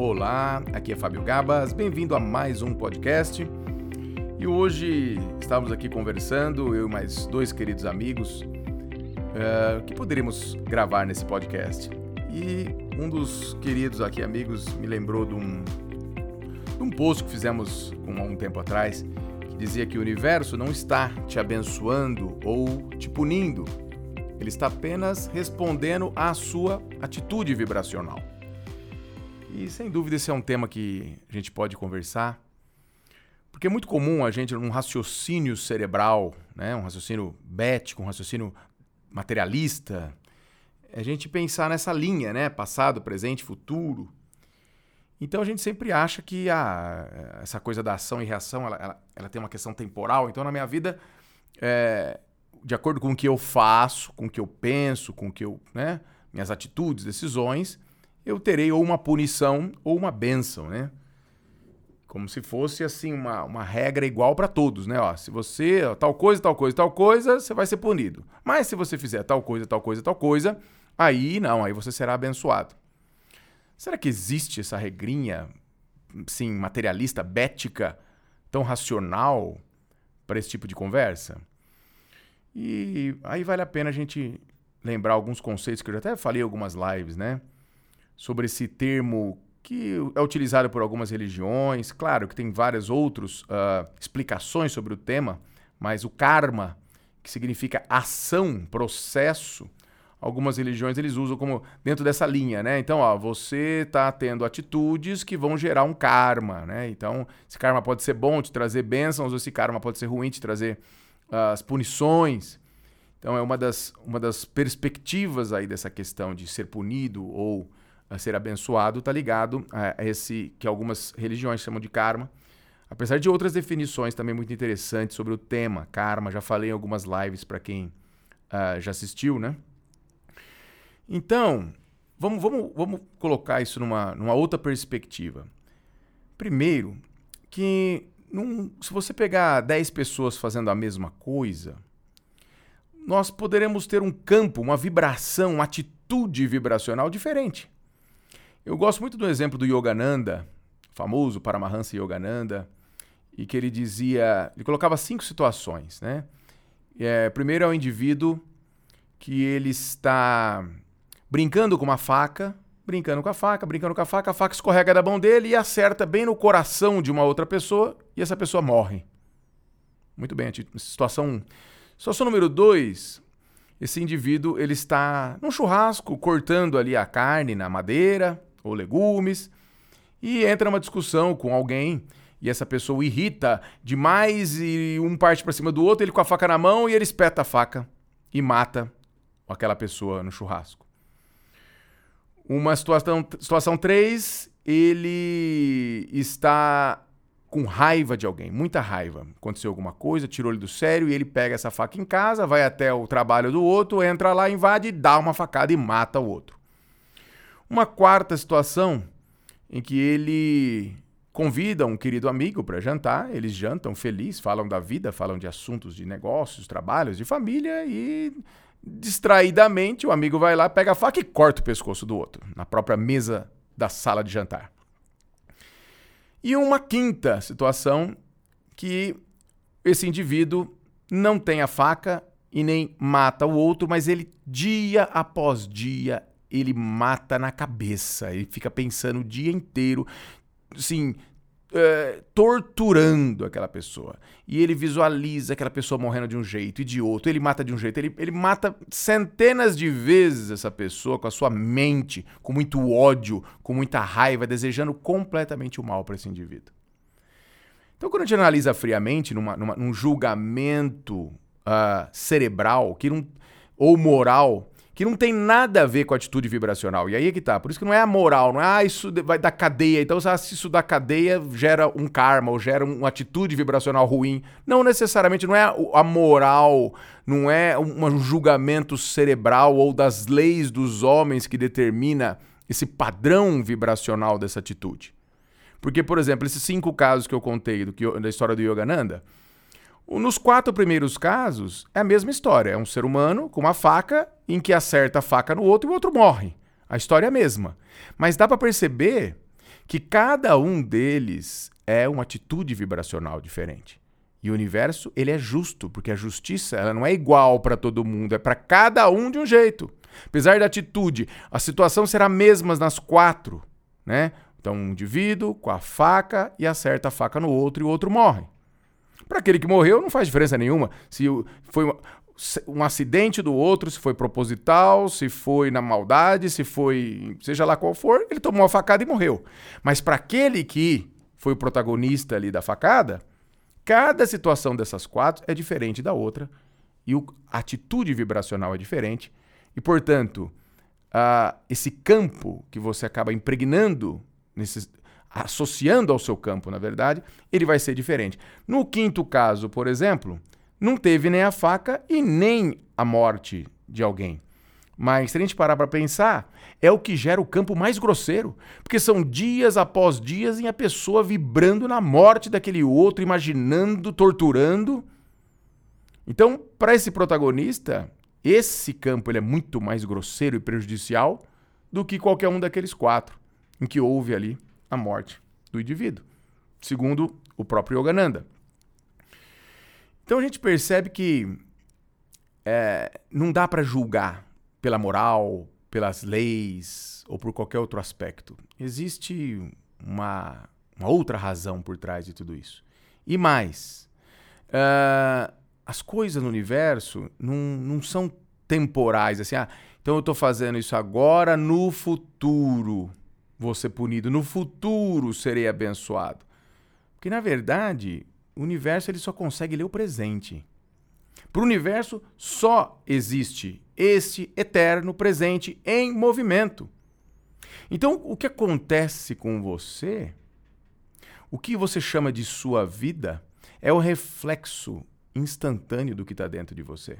Olá, aqui é Fábio Gabas, bem-vindo a mais um podcast. E hoje estamos aqui conversando, eu e mais dois queridos amigos, uh, que poderíamos gravar nesse podcast. E um dos queridos aqui amigos me lembrou de um, de um post que fizemos há um tempo atrás, que dizia que o universo não está te abençoando ou te punindo, ele está apenas respondendo à sua atitude vibracional. E sem dúvida esse é um tema que a gente pode conversar, porque é muito comum a gente, num raciocínio cerebral, né, um raciocínio bético, um raciocínio materialista, a gente pensar nessa linha, né, passado, presente, futuro. Então a gente sempre acha que a, essa coisa da ação e reação, ela, ela, ela tem uma questão temporal. Então na minha vida, é, de acordo com o que eu faço, com o que eu penso, com o que eu, né, minhas atitudes, decisões, eu terei ou uma punição ou uma bênção, né? Como se fosse assim uma, uma regra igual para todos, né? Ó, se você ó, tal coisa, tal coisa, tal coisa, você vai ser punido. Mas se você fizer tal coisa, tal coisa, tal coisa, aí não, aí você será abençoado. Será que existe essa regrinha, sim, materialista, bética, tão racional para esse tipo de conversa? E aí vale a pena a gente lembrar alguns conceitos que eu já até falei em algumas lives, né? Sobre esse termo que é utilizado por algumas religiões. Claro que tem várias outras uh, explicações sobre o tema, mas o karma, que significa ação, processo, algumas religiões eles usam como dentro dessa linha, né? Então, ó, você está tendo atitudes que vão gerar um karma, né? Então, esse karma pode ser bom, te trazer bênçãos, ou esse karma pode ser ruim, te trazer uh, as punições. Então, é uma das, uma das perspectivas aí dessa questão de ser punido ou a ser abençoado está ligado a esse que algumas religiões chamam de karma. Apesar de outras definições também muito interessantes sobre o tema karma, já falei em algumas lives para quem uh, já assistiu, né? Então, vamos, vamos, vamos colocar isso numa, numa outra perspectiva. Primeiro, que num, se você pegar 10 pessoas fazendo a mesma coisa, nós poderemos ter um campo, uma vibração, uma atitude vibracional diferente. Eu gosto muito do exemplo do Yogananda, famoso Paramahansa Yogananda, e que ele dizia, ele colocava cinco situações, né? É, primeiro é o indivíduo que ele está brincando com uma faca, brincando com a faca, brincando com a faca, a faca escorrega da mão dele e acerta bem no coração de uma outra pessoa e essa pessoa morre. Muito bem, situação Situação número dois, esse indivíduo ele está num churrasco cortando ali a carne na madeira, ou legumes, e entra uma discussão com alguém e essa pessoa irrita demais e um parte para cima do outro, ele com a faca na mão e ele espeta a faca e mata aquela pessoa no churrasco. Uma situação situação 3, ele está com raiva de alguém, muita raiva. Aconteceu alguma coisa, tirou ele do sério e ele pega essa faca em casa, vai até o trabalho do outro, entra lá, invade, dá uma facada e mata o outro. Uma quarta situação em que ele convida um querido amigo para jantar, eles jantam felizes, falam da vida, falam de assuntos de negócios, trabalhos, de família e distraidamente o amigo vai lá, pega a faca e corta o pescoço do outro, na própria mesa da sala de jantar. E uma quinta situação que esse indivíduo não tem a faca e nem mata o outro, mas ele dia após dia ele mata na cabeça. Ele fica pensando o dia inteiro, assim, é, torturando aquela pessoa. E ele visualiza aquela pessoa morrendo de um jeito e de outro. Ele mata de um jeito. Ele, ele mata centenas de vezes essa pessoa com a sua mente, com muito ódio, com muita raiva, desejando completamente o mal para esse indivíduo. Então, quando a gente analisa friamente, numa, numa, num julgamento uh, cerebral que não, ou moral, que não tem nada a ver com a atitude vibracional. E aí é que tá. Por isso que não é a moral, não é ah, isso vai da cadeia. Então, se isso da cadeia gera um karma ou gera uma atitude vibracional ruim. Não necessariamente, não é a moral, não é um julgamento cerebral ou das leis dos homens que determina esse padrão vibracional dessa atitude. Porque, por exemplo, esses cinco casos que eu contei do, da história do Yogananda, nos quatro primeiros casos, é a mesma história. É um ser humano com uma faca em que acerta a faca no outro e o outro morre. A história é a mesma. Mas dá para perceber que cada um deles é uma atitude vibracional diferente. E o universo, ele é justo, porque a justiça ela não é igual para todo mundo, é para cada um de um jeito. Apesar da atitude, a situação será a mesma nas quatro, né? Então, um indivíduo com a faca e acerta a faca no outro e o outro morre. Para aquele que morreu, não faz diferença nenhuma. Se foi um acidente do outro, se foi proposital, se foi na maldade, se foi seja lá qual for, ele tomou a facada e morreu. Mas para aquele que foi o protagonista ali da facada, cada situação dessas quatro é diferente da outra e a atitude vibracional é diferente e, portanto, uh, esse campo que você acaba impregnando, nesses, associando ao seu campo, na verdade, ele vai ser diferente. No quinto caso, por exemplo, não teve nem a faca e nem a morte de alguém. Mas se a gente parar para pensar, é o que gera o campo mais grosseiro, porque são dias após dias em a pessoa vibrando na morte daquele outro, imaginando, torturando. Então, para esse protagonista, esse campo ele é muito mais grosseiro e prejudicial do que qualquer um daqueles quatro, em que houve ali a morte do indivíduo, segundo o próprio Yogananda. Então a gente percebe que é, não dá para julgar pela moral, pelas leis ou por qualquer outro aspecto. Existe uma, uma outra razão por trás de tudo isso. E mais, uh, as coisas no universo não, não são temporais, assim, ah, então eu estou fazendo isso agora, no futuro vou ser punido, no futuro serei abençoado. Porque, na verdade, o universo ele só consegue ler o presente. Para o universo só existe este eterno presente em movimento. Então, o que acontece com você, o que você chama de sua vida, é o reflexo instantâneo do que está dentro de você.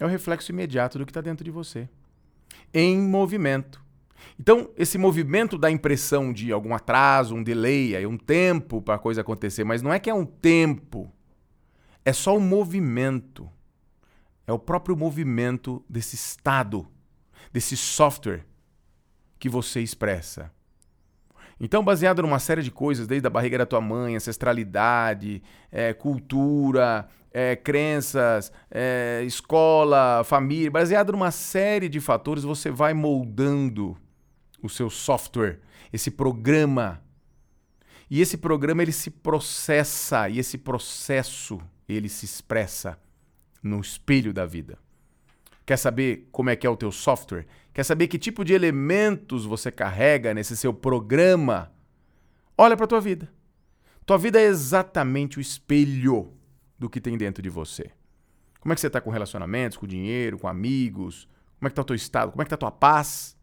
É o reflexo imediato do que está dentro de você. Em movimento. Então, esse movimento dá a impressão de algum atraso, um delay, aí um tempo para a coisa acontecer, mas não é que é um tempo. É só um movimento. É o próprio movimento desse estado, desse software que você expressa. Então, baseado numa série de coisas, desde a barriga da tua mãe, ancestralidade, é, cultura, é, crenças, é, escola, família, baseado numa série de fatores, você vai moldando o seu software, esse programa. E esse programa ele se processa e esse processo ele se expressa no espelho da vida. Quer saber como é que é o teu software? Quer saber que tipo de elementos você carrega nesse seu programa? Olha para tua vida. Tua vida é exatamente o espelho do que tem dentro de você. Como é que você está com relacionamentos, com dinheiro, com amigos? Como é que está o teu estado? Como é que está a tua paz?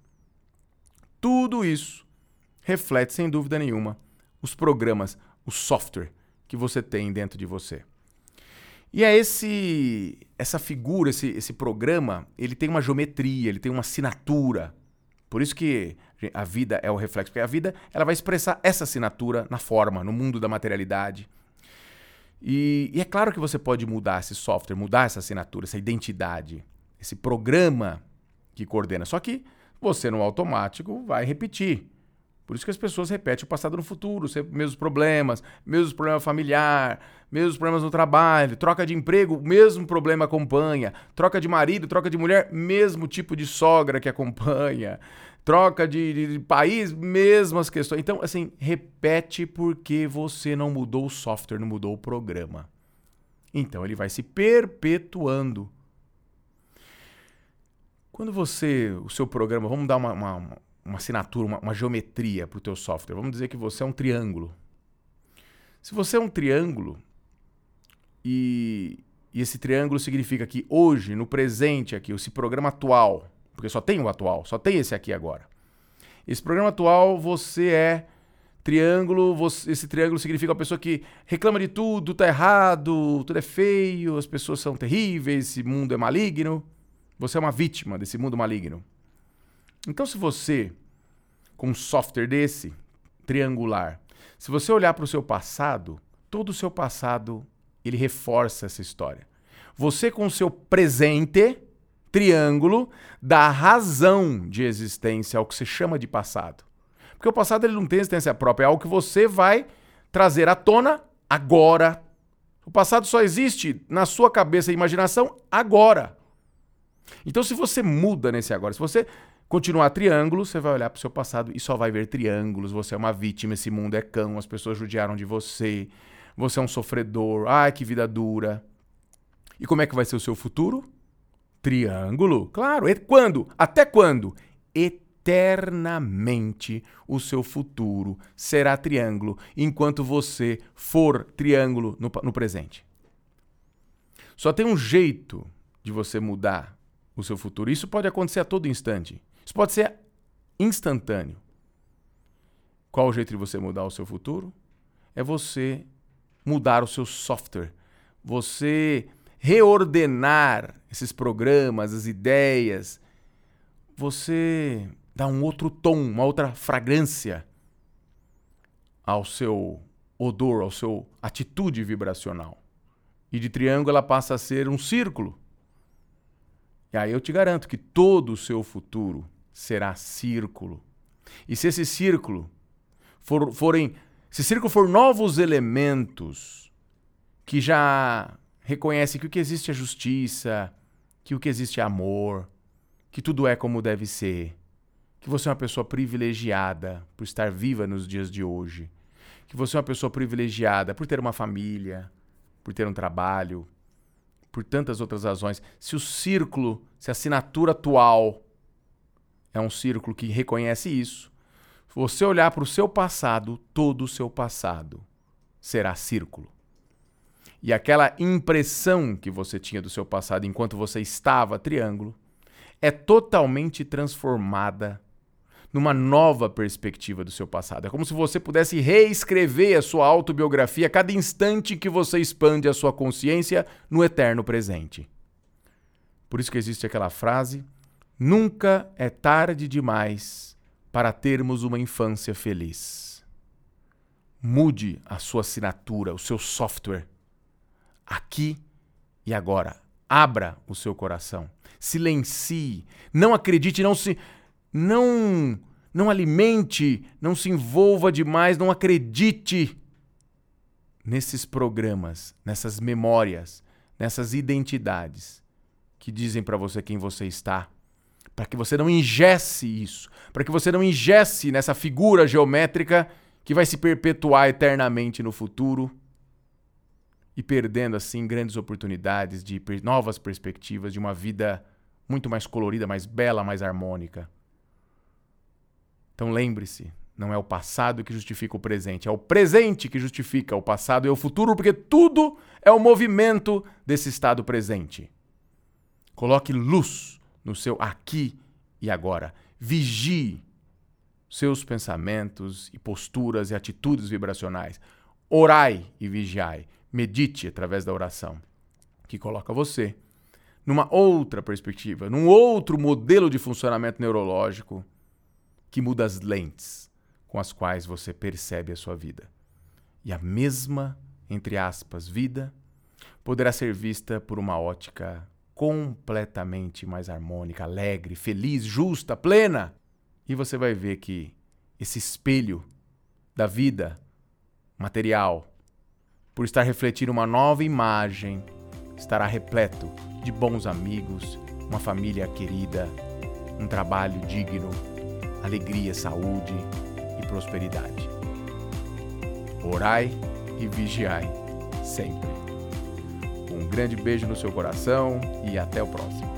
Tudo isso reflete, sem dúvida nenhuma, os programas, o software que você tem dentro de você. E é esse essa figura, esse, esse programa, ele tem uma geometria, ele tem uma assinatura. Por isso que a vida é o reflexo, porque a vida ela vai expressar essa assinatura na forma, no mundo da materialidade. E, e é claro que você pode mudar esse software, mudar essa assinatura, essa identidade, esse programa que coordena. Só que você no automático vai repetir. Por isso que as pessoas repetem o passado no futuro, sempre mesmos problemas, mesmos problemas familiar, mesmos problemas no trabalho, troca de emprego, mesmo problema acompanha, troca de marido, troca de mulher, mesmo tipo de sogra que acompanha, troca de, de, de país, mesmas questões. Então, assim, repete porque você não mudou o software, não mudou o programa. Então ele vai se perpetuando. Quando você, o seu programa, vamos dar uma, uma, uma assinatura, uma, uma geometria para o teu software. Vamos dizer que você é um triângulo. Se você é um triângulo e, e esse triângulo significa que hoje, no presente aqui, esse programa atual, porque só tem o atual, só tem esse aqui agora. Esse programa atual, você é triângulo, você, esse triângulo significa uma pessoa que reclama de tudo, tá errado, tudo é feio, as pessoas são terríveis, esse mundo é maligno. Você é uma vítima desse mundo maligno. Então, se você, com um software desse, triangular, se você olhar para o seu passado, todo o seu passado ele reforça essa história. Você, com o seu presente, triângulo, dá razão de existência ao que se chama de passado. Porque o passado ele não tem existência própria, é algo que você vai trazer à tona agora. O passado só existe na sua cabeça e imaginação agora. Então, se você muda nesse agora, se você continuar triângulo, você vai olhar para o seu passado e só vai ver triângulos. Você é uma vítima, esse mundo é cão, as pessoas judiaram de você, você é um sofredor, ai que vida dura. E como é que vai ser o seu futuro? Triângulo, claro. E quando? Até quando? Eternamente o seu futuro será triângulo, enquanto você for triângulo no, no presente. Só tem um jeito de você mudar o seu futuro. Isso pode acontecer a todo instante. Isso pode ser instantâneo. Qual o jeito de você mudar o seu futuro? É você mudar o seu software. Você reordenar esses programas, as ideias. Você dá um outro tom, uma outra fragrância ao seu odor, ao seu atitude vibracional. E de triângulo ela passa a ser um círculo. E aí eu te garanto que todo o seu futuro será círculo. E se esse círculo for, forem, se círculo for novos elementos que já reconhecem que o que existe é justiça, que o que existe é amor, que tudo é como deve ser, que você é uma pessoa privilegiada por estar viva nos dias de hoje, que você é uma pessoa privilegiada por ter uma família, por ter um trabalho, por tantas outras razões, se o círculo, se a assinatura atual é um círculo que reconhece isso, você olhar para o seu passado, todo o seu passado será círculo. E aquela impressão que você tinha do seu passado enquanto você estava triângulo é totalmente transformada numa nova perspectiva do seu passado. É como se você pudesse reescrever a sua autobiografia a cada instante que você expande a sua consciência no eterno presente. Por isso que existe aquela frase: nunca é tarde demais para termos uma infância feliz. Mude a sua assinatura, o seu software. Aqui e agora. Abra o seu coração. Silencie. Não acredite, não se não não alimente, não se envolva demais, não acredite nesses programas, nessas memórias, nessas identidades que dizem para você quem você está, para que você não ingesse isso, para que você não ingesse nessa figura geométrica que vai se perpetuar eternamente no futuro e perdendo assim grandes oportunidades de novas perspectivas de uma vida muito mais colorida, mais bela, mais harmônica. Então lembre-se, não é o passado que justifica o presente, é o presente que justifica o passado e o futuro, porque tudo é o movimento desse estado presente. Coloque luz no seu aqui e agora. Vigie seus pensamentos e posturas e atitudes vibracionais. Orai e vigiai. Medite através da oração, que coloca você numa outra perspectiva, num outro modelo de funcionamento neurológico que muda as lentes com as quais você percebe a sua vida. E a mesma, entre aspas, vida poderá ser vista por uma ótica completamente mais harmônica, alegre, feliz, justa, plena. E você vai ver que esse espelho da vida material, por estar refletindo uma nova imagem, estará repleto de bons amigos, uma família querida, um trabalho digno alegria, saúde e prosperidade. Orai e vigiai sempre. Um grande beijo no seu coração e até o próximo.